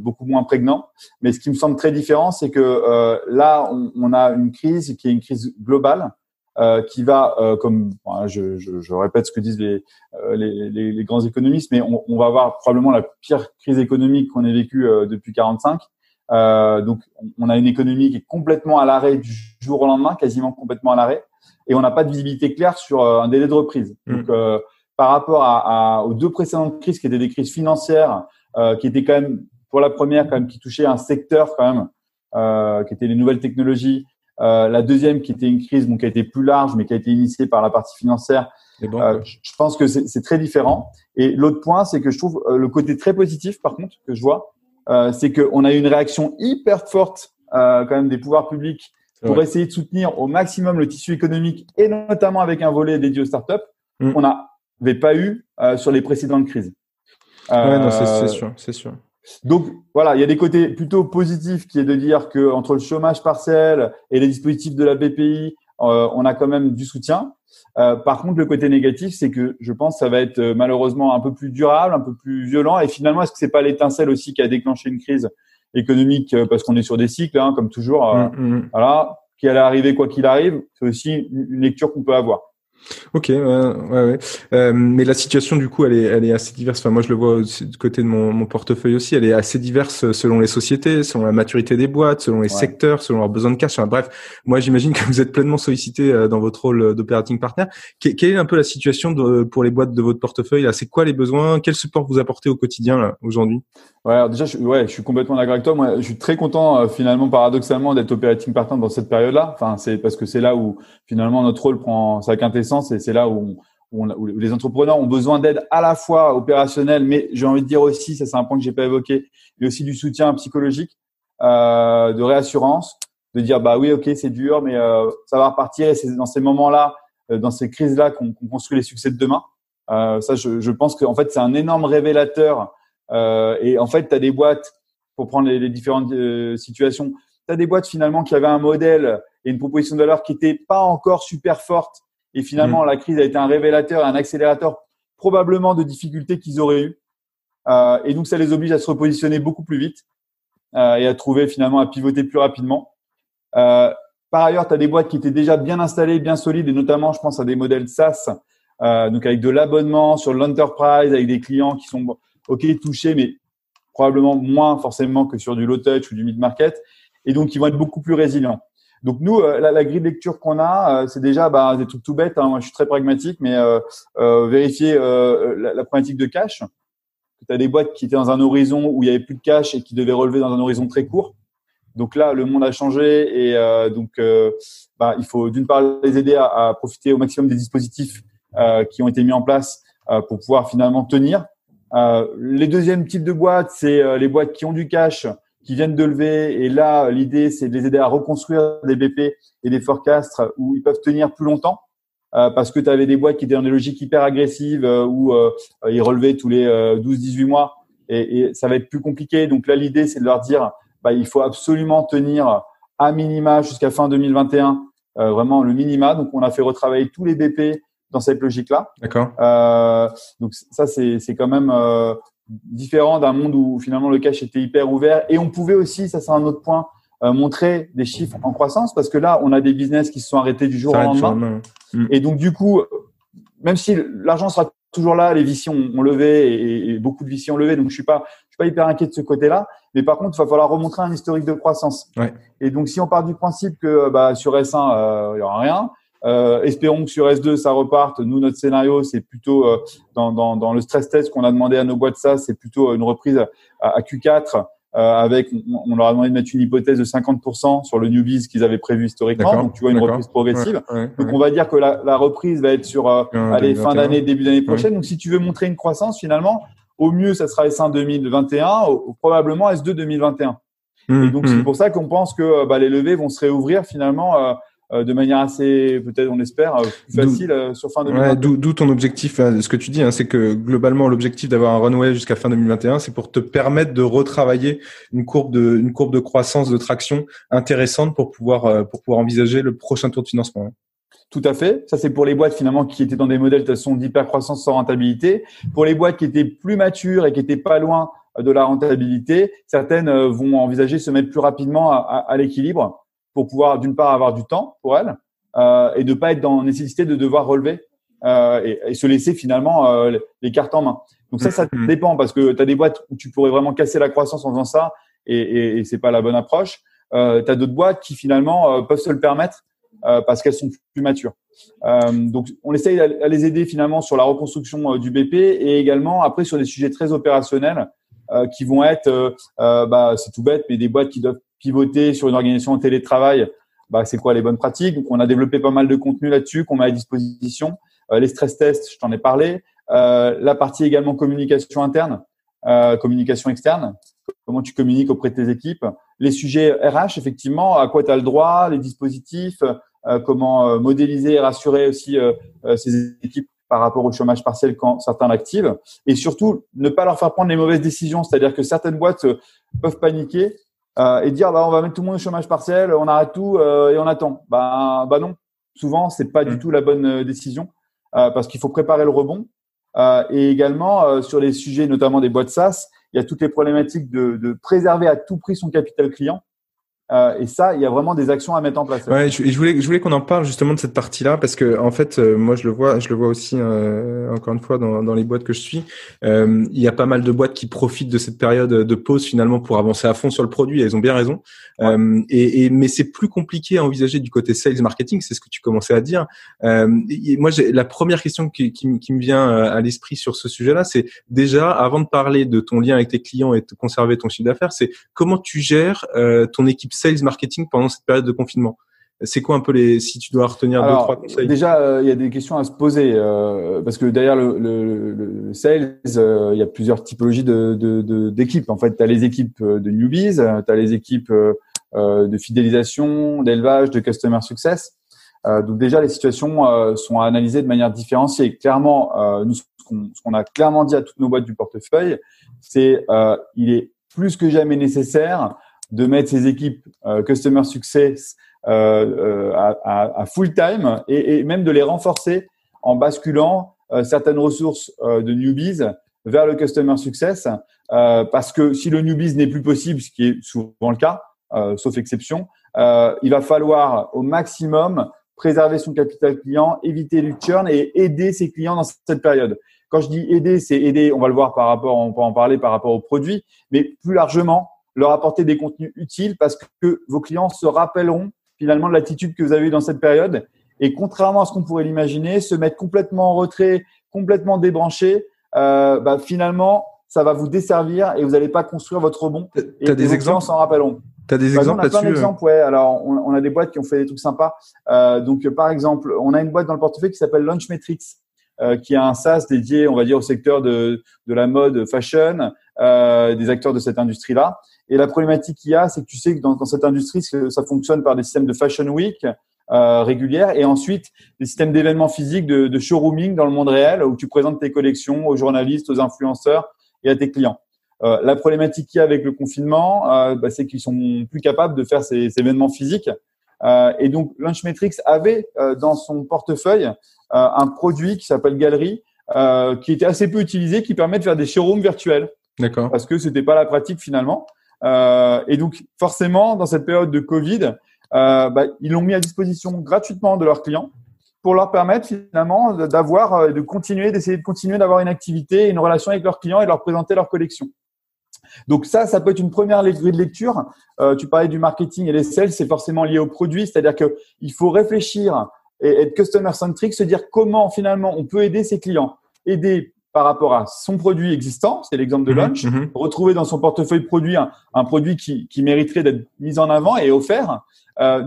beaucoup moins prégnant. Mais ce qui me semble très différent, c'est que là, on, on, a une crise qui est une crise globale. Euh, qui va, euh, comme je, je, je, répète ce que disent les, les, les, les grands économistes, mais on, on, va avoir probablement la pire crise économique qu'on ait vécue depuis 45. Euh, donc, on a une économie qui est complètement à l'arrêt du jour au lendemain, quasiment complètement à l'arrêt, et on n'a pas de visibilité claire sur euh, un délai de reprise. Mm. Donc, euh, par rapport à, à, aux deux précédentes crises, qui étaient des crises financières, euh, qui étaient quand même, pour la première, quand même, qui touchaient un secteur quand même, euh, qui étaient les nouvelles technologies. la deuxième, qui était une crise, bon, qui a été plus large, mais qui a été initiée par la partie financière. Bon, je pense que c'est très différent. Et l'autre point, c'est que je trouve le côté très positif, par contre, que je vois, euh, c'est qu'on a eu une réaction hyper forte euh, quand même des pouvoirs publics pour essayer de soutenir au maximum le tissu économique et notamment avec un volet dédié aux startups mm. qu'on n'avait pas eu euh, sur les précédentes crises.
ouais, non, c'est sûr, c'est sûr.
Donc voilà, il y a des côtés plutôt positifs qui est de dire que entre le chômage partiel et les dispositifs de la BPI, euh, on a quand même du soutien. Euh, par contre, le côté négatif, c'est que je pense que ça va être euh, malheureusement un peu plus durable, un peu plus violent. Et finalement, est-ce que c'est pas l'étincelle aussi qui a déclenché une crise économique parce qu'on est sur des cycles, hein, comme toujours. Mm, mm. Voilà, qui allait arriver quoi qu'il arrive. C'est aussi une lecture qu'on peut avoir.
Ok, ouais, ouais, euh, mais la situation du coup, elle est, elle est assez diverse. Enfin, moi, je le vois du côté de mon, mon, portefeuille aussi. Elle est assez diverse selon les sociétés, selon la maturité des boîtes, selon les secteurs, selon leurs besoins de cash. Enfin, bref, moi, j'imagine que vous êtes pleinement sollicité euh, dans votre rôle d'operating partner. quelle est un peu la situation de, pour les boîtes de votre portefeuille C'est quoi les besoins? Quel support vous apportez au quotidien aujourd'hui?
Ouais, déjà, je, ouais, je suis complètement d'accord avec toi. Moi, je suis très content euh, finalement, paradoxalement, d'être operating partner dans cette période-là. Enfin, c'est parce que c'est là où finalement notre rôle prend sa quintessence et c'est là où, les entrepreneurs ont besoin d'aide à la fois opérationnelle, mais j'ai envie de dire aussi, ça c'est un point que j'ai pas évoqué, mais aussi du soutien psychologique, euh, de réassurance, de dire bah oui, ok, c'est dur, mais euh, ça va repartir. Et c'est dans ces moments-là, euh, dans ces crises-là, qu'on construit les succès de demain. Euh, ça, je, pense qu'en fait, c'est un énorme révélateur et en fait, tu as des boîtes, pour prendre les, différentes euh, situations, tu as des boîtes finalement qui avaient un modèle et une proposition de valeur qui n'était pas encore super forte. Et finalement, mmh. la crise a été un révélateur, un accélérateur probablement de difficultés qu'ils auraient eues. Euh, et donc, ça les oblige à se repositionner beaucoup plus vite euh, et à trouver finalement à pivoter plus rapidement. Euh, par ailleurs, tu as des boîtes qui étaient déjà bien installées, bien solides, et notamment, je pense à des modèles SaaS, donc avec de l'abonnement sur l'enterprise, avec des clients qui sont ok touchés, mais probablement moins forcément que sur du low touch ou du mid market, et donc ils vont être beaucoup plus résilients. Donc nous, euh, la, grille de lecture qu'on a, euh, c'est déjà bah, des trucs tout bêtes. Hein. Moi, je suis très pragmatique, mais euh, vérifier la, la, problématique de cash. Tu as des boîtes qui étaient dans un horizon où il y avait plus de cash et qui devaient relever dans un horizon très court. Donc là, le monde a changé et donc bah, il faut d'une part les aider à, à, profiter au maximum des dispositifs qui ont été mis en place pour pouvoir finalement tenir. les deuxièmes types de boîtes, c'est les boîtes qui ont du cash qui viennent de lever. Et là, l'idée, c'est de les aider à reconstruire des BP et des forecasts où ils peuvent tenir plus longtemps. Euh, parce que tu avais des boîtes qui étaient dans des logiques hyper agressives euh, où euh, ils relevaient tous les 12-18 mois et, et, ça va être plus compliqué. Donc là, l'idée, c'est de leur dire, bah, il faut absolument tenir à minima jusqu'à fin 2021, vraiment le minima. Donc on a fait retravailler tous les BP dans cette logique-là.
D'accord.
donc ça, c'est quand même différent d'un monde où finalement le cash était hyper ouvert. Et on pouvait aussi, ça c'est un autre point, euh, montrer des chiffres en croissance parce que là, on a des business qui se sont arrêtés du jour au lendemain. Et donc du coup, même si l'argent sera toujours là, les VC ont, levé et, beaucoup de VC ont levé, donc je suis pas, je suis pas hyper inquiet de ce côté-là. Mais par contre, il va falloir remontrer un historique de croissance.
Ouais.
Et donc si on part du principe que bah, sur S1 euh, il y aura rien, euh, espérons que sur S2 ça reparte. Nous, notre scénario, c'est plutôt euh, dans, dans, dans, le stress test qu'on a demandé à nos boîtes ça, c'est plutôt une reprise à, Q4 euh, avec, on, leur a demandé de mettre une hypothèse de 50% sur le newbies qu'ils avaient prévu historiquement. Donc tu vois une reprise progressive. donc on va dire que la, la, reprise va être sur allez, fin d'année, début d'année prochaine. Donc si tu veux montrer une croissance, finalement, au mieux ça sera S1 2021, probablement S2 2021. Mmh, et donc c'est mmh. pour ça qu'on pense que bah, les levées vont se réouvrir finalement euh, de manière assez, peut-être on espère, euh, plus facile euh, sur fin 2021. Ouais,
D'où ton objectif, ce que tu dis, hein, c'est que globalement l'objectif d'avoir un runway jusqu'à fin 2021, c'est pour te permettre de retravailler une courbe de, une courbe de croissance, de traction intéressante pour pouvoir, pour pouvoir envisager le prochain tour de financement.
Tout à fait. Ça, c'est pour les boîtes finalement qui étaient dans des modèles de façon d'hypercroissance sans rentabilité. Pour les boîtes qui étaient plus matures et qui étaient pas loin de la rentabilité, certaines vont envisager de se mettre plus rapidement à, à l'équilibre pour pouvoir d'une part avoir du temps pour elle euh, et de pas être dans nécessité de devoir relever euh, et, et, se laisser finalement euh, les cartes en main. Donc ça, ça mm-hmm. dépend parce que tu as des boîtes où tu pourrais vraiment casser la croissance en faisant ça et, et, et c'est pas la bonne approche. Euh, tu as d'autres boîtes qui finalement euh, peuvent se le permettre euh, parce qu'elles sont plus matures. Euh, donc on essaye à les aider finalement sur la reconstruction du BP et également après sur des sujets très opérationnels qui vont être, bah, c'est tout bête, mais des boîtes qui doivent pivoter sur une organisation en télétravail, bah, c'est quoi les bonnes pratiques? Donc, on a développé pas mal de contenu là-dessus qu'on met à disposition. Euh, les stress tests, je t'en ai parlé. Euh, la partie également communication interne, euh, communication externe, comment tu communiques auprès de tes équipes? Les sujets RH, effectivement, à quoi tu as le droit, les dispositifs, euh, comment modéliser et rassurer aussi ces équipes par rapport au chômage partiel quand certains l'activent. Et surtout, ne pas leur faire prendre les mauvaises décisions. C'est-à-dire que certaines boîtes peuvent paniquer euh, et dire bah on va mettre tout le monde au chômage partiel, on arrête tout euh, et on attend. Bah bah non, souvent c'est pas du mm. tout la bonne euh, décision parce qu'il faut préparer le rebond. et également sur les sujets notamment des boîtes SaaS, il y a toutes les problématiques de, de préserver à tout prix son capital client. Euh, et ça, il y a vraiment des actions à mettre en place.
Ouais, je, je voulais, je voulais qu'on en parle justement de cette partie-là parce que en fait, euh, moi je le vois, je le vois aussi euh, encore une fois dans, dans, les boîtes que je suis. il y a pas mal de boîtes qui profitent de cette période de pause finalement pour avancer à fond sur le produit. Et elles ont bien raison. Et, et, mais c'est plus compliqué à envisager du côté sales marketing. C'est ce que tu commençais à dire. moi, la première question qui, qui, qui me vient à l'esprit sur ce sujet-là, c'est déjà avant de parler de ton lien avec tes clients et de conserver ton chiffre d'affaires, c'est comment tu gères ton équipe sales marketing pendant cette période de confinement c'est quoi un peu les si tu dois retenir deux trois conseils?
Déjà, euh, il y a des questions à se poser euh, parce que derrière le, le, le sales, euh, il y a plusieurs typologies de d'équipes. en fait, tu as les équipes de newbies, tu as les équipes de fidélisation, d'élevage, de customer success. donc déjà, les situations sont analysées de manière différenciée. Clairement, nous, ce qu'on a clairement dit à toutes nos boîtes du portefeuille, c'est il est plus que jamais nécessaire de mettre ces équipes euh, customer success euh, euh, à, à, full time et, et, même de les renforcer en basculant certaines ressources de newbies vers le customer success parce que si le newbies n'est plus possible, ce qui est souvent le cas, sauf exception, il va falloir au maximum préserver son capital client, éviter le churn et aider ses clients dans cette période. quand je dis aider, c'est aider, on va le voir par rapport, on peut en parler par rapport aux produits, mais plus largement, leur apporter des contenus utiles parce que vos clients se rappelleront finalement de l'attitude que vous avez eue dans cette période. Et contrairement à ce qu'on pourrait l'imaginer, se mettre complètement en retrait, complètement débranché, euh, bah, finalement, ça va vous desservir et vous n'allez pas construire votre rebond.
Tu as des exemples
s'en rappelleront.
Tu as des bah, exemples là-dessus
On a plein d'exemples, ouais. Alors, on, a des boîtes qui ont fait des trucs sympas. Euh, donc, par exemple, on a une boîte dans le portefeuille qui s'appelle Launchmetrics, euh, qui a un SaaS dédié, on va dire, au secteur de, de la mode fashion, euh, des acteurs de cette industrie-là. Et la problématique qu'il y a, c'est que tu sais que dans, dans, cette industrie, ça fonctionne par des systèmes de Fashion Week euh, régulières et ensuite des systèmes d'événements physiques, de, de showrooming dans le monde réel où tu présentes tes collections aux journalistes, aux influenceurs et à tes clients. Euh, la problématique qu'il y a avec le confinement, euh, bah, c'est qu'ils sont plus capables de faire ces, ces événements physiques. Euh, et donc, Launchmetrics avait euh, dans son portefeuille un produit qui s'appelle Galerie, qui était assez peu utilisé, qui permet de faire des showrooms virtuels.
D'accord.
Parce que c'était pas la pratique finalement. Et donc, forcément, dans cette période de Covid, bah, ils l'ont mis à disposition gratuitement de leurs clients pour leur permettre finalement d'avoir, de continuer, d'essayer de continuer d'avoir une activité, une relation avec leurs clients et de leur présenter leur collection. Donc ça, ça peut être une première grille de lecture. Euh, tu parlais du marketing et les sales, c'est forcément lié au produit, c'est-à-dire que il faut réfléchir et être customer centric, se dire comment finalement on peut aider ses clients, aider par rapport à son produit existant, c'est l'exemple de mhm, Lunch, mhm. retrouver dans son portefeuille produit un, produit qui, qui mériterait d'être mis en avant et offert. Euh,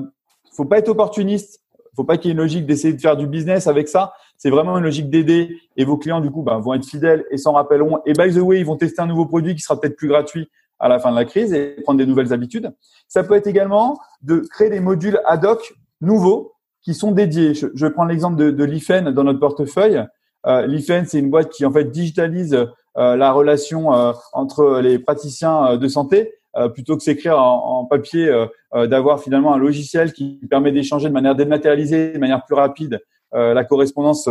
faut pas être opportuniste, faut pas qu'il y ait une logique d'essayer de faire du business avec ça. C'est vraiment une logique d'aider et vos clients, du coup, ben, vont être fidèles et s'en rappelleront. Et by the way, ils vont tester un nouveau produit qui sera peut-être plus gratuit à la fin de la crise et prendre des nouvelles habitudes. Ça peut être également de créer des modules ad hoc nouveaux qui sont dédiés. Je, je vais prendre l'exemple de, de l'IFEN dans notre portefeuille. Euh, L'IFEN, c'est une boîte qui en fait digitalise euh, la relation euh, entre les praticiens euh, de santé euh, plutôt que s'écrire en, en, papier, euh, d'avoir finalement un logiciel qui permet d'échanger de manière dématérialisée, de manière plus rapide la correspondance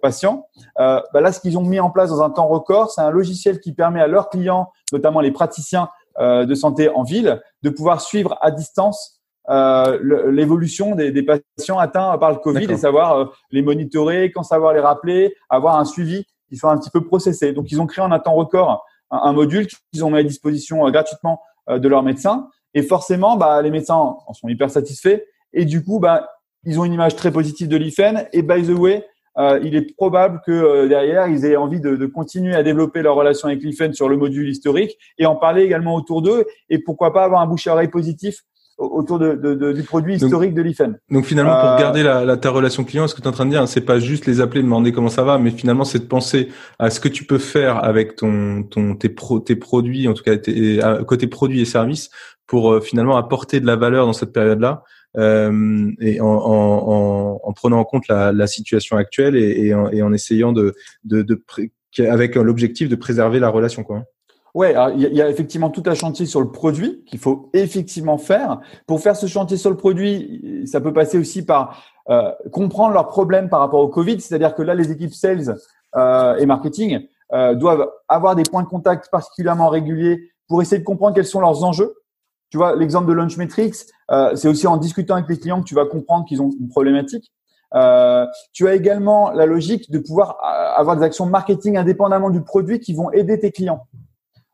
patient. Bah là, ce qu'ils ont mis en place dans un temps record, c'est un logiciel qui permet à leurs clients, notamment les praticiens de santé en ville, de pouvoir suivre à distance euh, l'évolution des, des, patients atteints par le Covid et savoir euh, les monitorer, quand savoir les rappeler, avoir un suivi qui soit un petit peu processé. Donc, ils ont créé en un temps record un, module qu'ils ont mis à disposition euh, gratuitement euh, de leurs médecins. Et forcément, bah, les médecins en sont hyper satisfaits. Et du coup, bah, ils ont une image très positive de l'IFEN. Et by the way, euh, il est probable que derrière, ils aient envie de, de, continuer à développer leur relation avec l'IFEN sur le module historique et en parler également autour d'eux. Et pourquoi pas avoir un bouche à oreille positif autour de, de, du produit historique de l'IFEN.
Donc finalement, pour euh, garder la, la, ta relation client, ce que tu es en train de dire, c'est pas juste les appeler, demander comment ça va, mais finalement, c'est de penser à ce que tu peux faire avec ton, ton tes, pro, tes produits, en tout cas tes, côté produits et services, pour euh, finalement apporter de la valeur dans cette période-là. Euh, et en, en, en, prenant en compte la, la situation actuelle et, et, en, et, en, essayant de, de, de avec l'objectif de préserver la relation quoi.
Ouais, il y, a effectivement tout un chantier sur le produit qu'il faut effectivement faire. Pour faire ce chantier sur le produit, ça peut passer aussi par euh, comprendre leurs problèmes par rapport au Covid. C'est-à-dire que là, les équipes sales euh, et marketing euh, doivent avoir des points de contact particulièrement réguliers pour essayer de comprendre quels sont leurs enjeux. Tu vois, l'exemple de Launchmetrics, euh, c'est aussi en discutant avec les clients que tu vas comprendre qu'ils ont une problématique. Euh, tu as également la logique de pouvoir euh, avoir des actions marketing indépendamment du produit qui vont aider tes clients.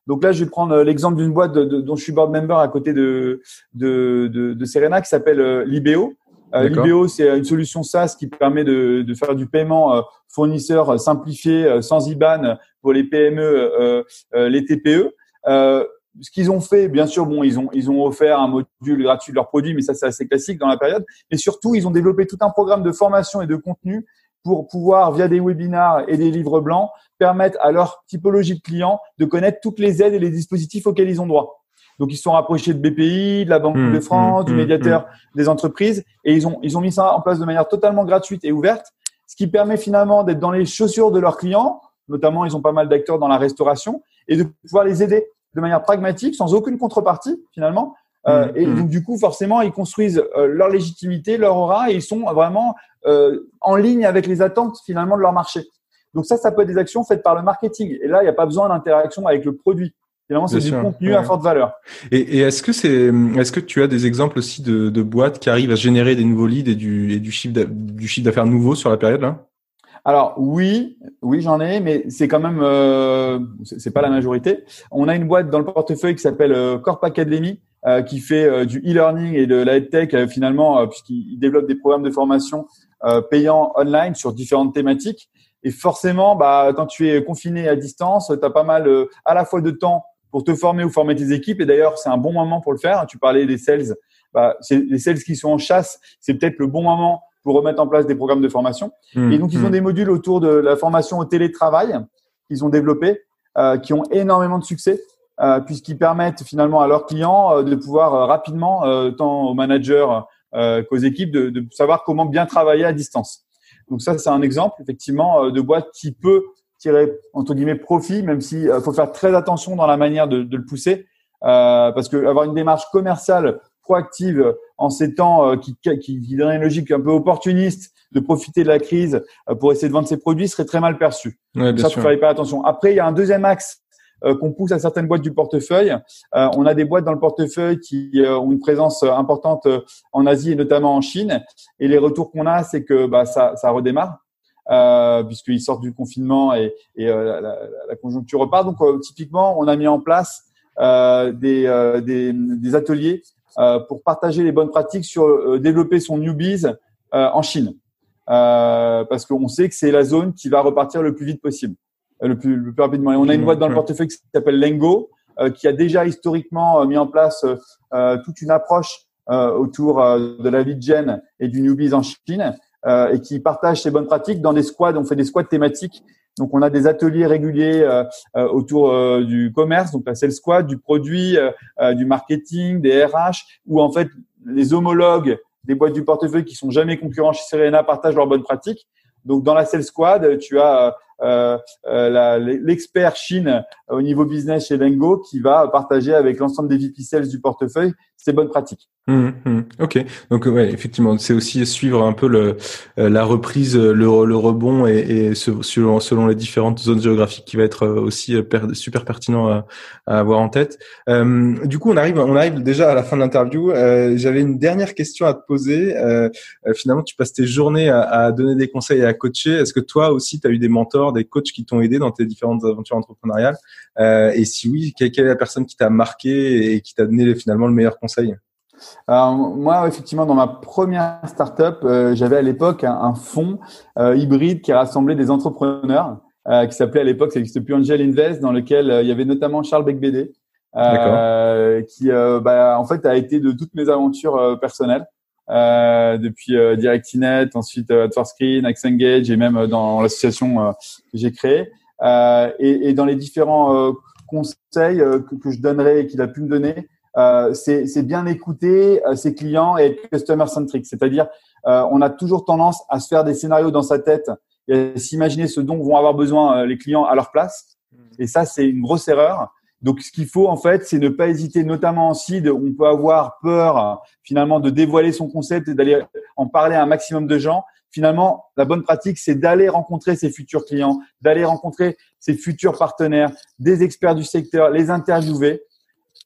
Donc là, je vais prendre euh, l'exemple d'une boîte dont je suis board member à côté de, de, de, Serena qui s'appelle euh, Libéo. Euh, Libéo, c'est une solution SaaS qui permet de, de faire du paiement fournisseur simplifié, sans IBAN pour les PME, les TPE. ce qu'ils ont fait, bien sûr, bon, ils ont ils ont offert un module gratuit de leurs produits, mais ça c'est assez classique dans la période. Mais surtout, ils ont développé tout un programme de formation et de contenu pour pouvoir, via des webinars et des livres blancs, permettre à leur typologie de clients de connaître toutes les aides et les dispositifs auxquels ils ont droit. Donc, ils sont rapprochés de BPI, de la Banque mmh, de France, du mmh, médiateur mmh. des entreprises, et ils ont, ils ont mis ça en place de manière totalement gratuite et ouverte, ce qui permet finalement d'être dans les chaussures de leurs clients, notamment ils ont pas mal d'acteurs dans la restauration, et de pouvoir les aider de manière pragmatique, sans aucune contrepartie finalement, euh, et donc du coup, forcément, ils construisent euh, leur légitimité, leur aura, et ils sont vraiment euh, en ligne avec les attentes finalement de leur marché. Donc ça, ça peut être des actions faites par le marketing. Et là, il n'y a pas besoin d'interaction avec le produit. Finalement, c'est du contenu à forte valeur.
Et, et est-ce que c'est, est-ce que tu as des exemples aussi de, de, boîtes qui arrivent à générer des nouveaux leads et du, et du chiffre du chiffre d'affaires nouveau sur la période là?
Alors oui, oui j'en ai, mais c'est quand même euh, c'est pas la majorité. On a une boîte dans le portefeuille qui s'appelle euh, Corp Academy qui fait euh, du e-learning et de la tech finalement puisqu'il développe des programmes de formation payants online sur différentes thématiques. Et forcément, bah quand tu es confiné à distance, tu as pas mal à la fois de temps pour te former ou former tes équipes. Et d'ailleurs, c'est un bon moment pour le faire. Tu parlais des sales, bah, les sales qui sont en chasse, c'est peut-être le bon moment pour remettre en place des programmes de formation. Mmh, et donc, ils ont mmh. des modules autour de la formation au télétravail qu'ils ont développés, euh, qui ont énormément de succès, euh, puisqu'ils permettent finalement à leurs clients euh, de pouvoir euh, rapidement, euh, tant aux managers qu'aux équipes, de, de, savoir comment bien travailler à distance. Donc ça, c'est un exemple effectivement de boîte qui peut tirer entre guillemets profit, même si faut faire très attention dans la manière de, de le pousser, parce que avoir une démarche commerciale proactive en ces temps euh, qui, qui, qui donne une logique un peu opportuniste de profiter de la crise euh, pour essayer de vendre ses produits serait très mal perçu. Ouais, ça, il fallait pas attention. Après, il y a un deuxième axe euh, qu'on pousse à certaines boîtes du portefeuille. on a des boîtes dans le portefeuille qui ont une présence importante en Asie et notamment en Chine. Et les retours qu'on a, c'est que bah, ça, redémarre. Euh, puisqu'ils sortent du confinement et, et la, conjoncture repart. Donc, typiquement, on a mis en place des, ateliers euh, pour partager les bonnes pratiques sur euh, développer son newbies euh, en Chine. parce qu'on sait que c'est la zone qui va repartir le plus vite possible, le plus, le plus rapidement. Et on a une boîte dans le portefeuille qui s'appelle Lengo, qui a déjà historiquement mis en place toute une approche autour de la lead gen et du newbies en Chine et qui partage ses bonnes pratiques dans des squads. On fait des squads thématiques donc, on a des ateliers réguliers euh, euh, autour euh, du commerce, donc la sales squad, du produit, du marketing, des RH, où en fait les homologues des boîtes du portefeuille qui sont jamais concurrents chez Serena partagent leurs bonnes pratiques. Donc, dans la sales squad, tu as euh, euh, l'expert Chine au niveau business chez Lengo qui va partager avec l'ensemble des VP Sales du portefeuille ses bonnes pratiques.
Mmh, mmh. Ok, donc ouais, effectivement, c'est aussi suivre un peu le, euh, la reprise, le, le rebond et, selon, selon les différentes zones géographiques qui va être aussi super pertinent à, avoir en tête. Euh, du coup, on arrive, on arrive déjà à la fin de l'interview. Euh, J'avais une dernière question à te poser. Euh, finalement, tu passes tes journées à, donner des conseils et à coacher. Est-ce que toi aussi, tu as eu des mentors, des coachs qui t'ont aidé dans tes différentes aventures entrepreneuriales. Et si oui, quelle, quelle est la personne qui t'a marqué et qui t'a donné finalement le meilleur conseil?
Alors, moi, effectivement, dans ma première startup, euh, j'avais à l'époque un, fonds euh, hybride qui rassemblait des entrepreneurs, euh, qui s'appelait à l'époque, ça n'existe plus Angel Invest, dans lequel il y avait notamment Charles Becbédé, qui, bah, en fait, a été de toutes mes aventures personnelles. Depuis DirectInet, ensuite AdForscreen, Engage et même dans l'association que j'ai créée. Et, et, dans les différents conseils que, que, je donnerais et qu'il a pu me donner, euh, c'est bien écouter euh, ses clients et être customer centric. C'est-à-dire, euh, on a toujours tendance à se faire des scénarios dans sa tête et à s'imaginer ce dont vont avoir besoin les clients à leur place. Et ça, c'est une grosse erreur. Donc, ce qu'il faut en fait, c'est ne pas hésiter, notamment en seed, on peut avoir peur finalement de dévoiler son concept et d'aller en parler à un maximum de gens. Finalement, la bonne pratique, c'est d'aller rencontrer ses futurs clients, d'aller rencontrer ses futurs partenaires, des experts du secteur, les interviewer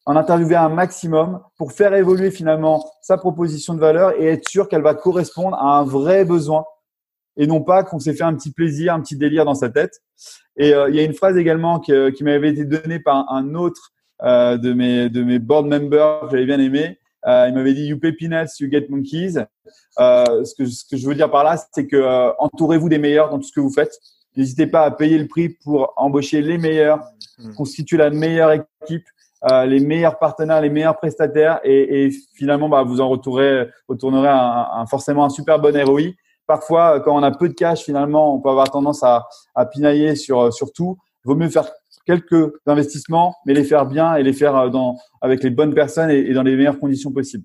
en interviewer un maximum pour faire évoluer finalement sa proposition de valeur et être sûr qu'elle va correspondre à un vrai besoin et non pas qu'on s'est fait un petit plaisir, un petit délire dans sa tête. Et euh, il y a une phrase également qui, euh, qui m'avait été donnée par un autre euh, de mes de mes board members que j'avais bien aimé. Euh, il m'avait dit "You pay peanuts, you get monkeys". ce que ce que je veux dire par là, c'est que entourez-vous des meilleurs dans tout ce que vous faites. N'hésitez pas à payer le prix pour embaucher les meilleurs, mmh. constituer la meilleure équipe euh, les meilleurs partenaires, les meilleurs prestataires et, et finalement bah, vous en retournerez, retournerez un, un, forcément un super bon ROI. Parfois, quand on a peu de cash, finalement, on peut avoir tendance à, à pinailler sur, sur tout. Il vaut mieux faire quelques investissements, mais les faire bien et les faire euh, dans, avec les bonnes personnes et, et dans les meilleures conditions possibles.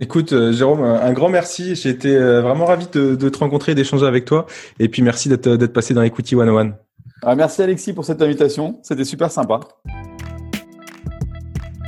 Écoute, euh, Jérôme, un grand merci. J'ai été vraiment ravi de, de te rencontrer et d'échanger avec toi. Et puis, merci d'être passé dans Equity 101.
Ah, merci Alexis pour cette invitation. C'était super sympa.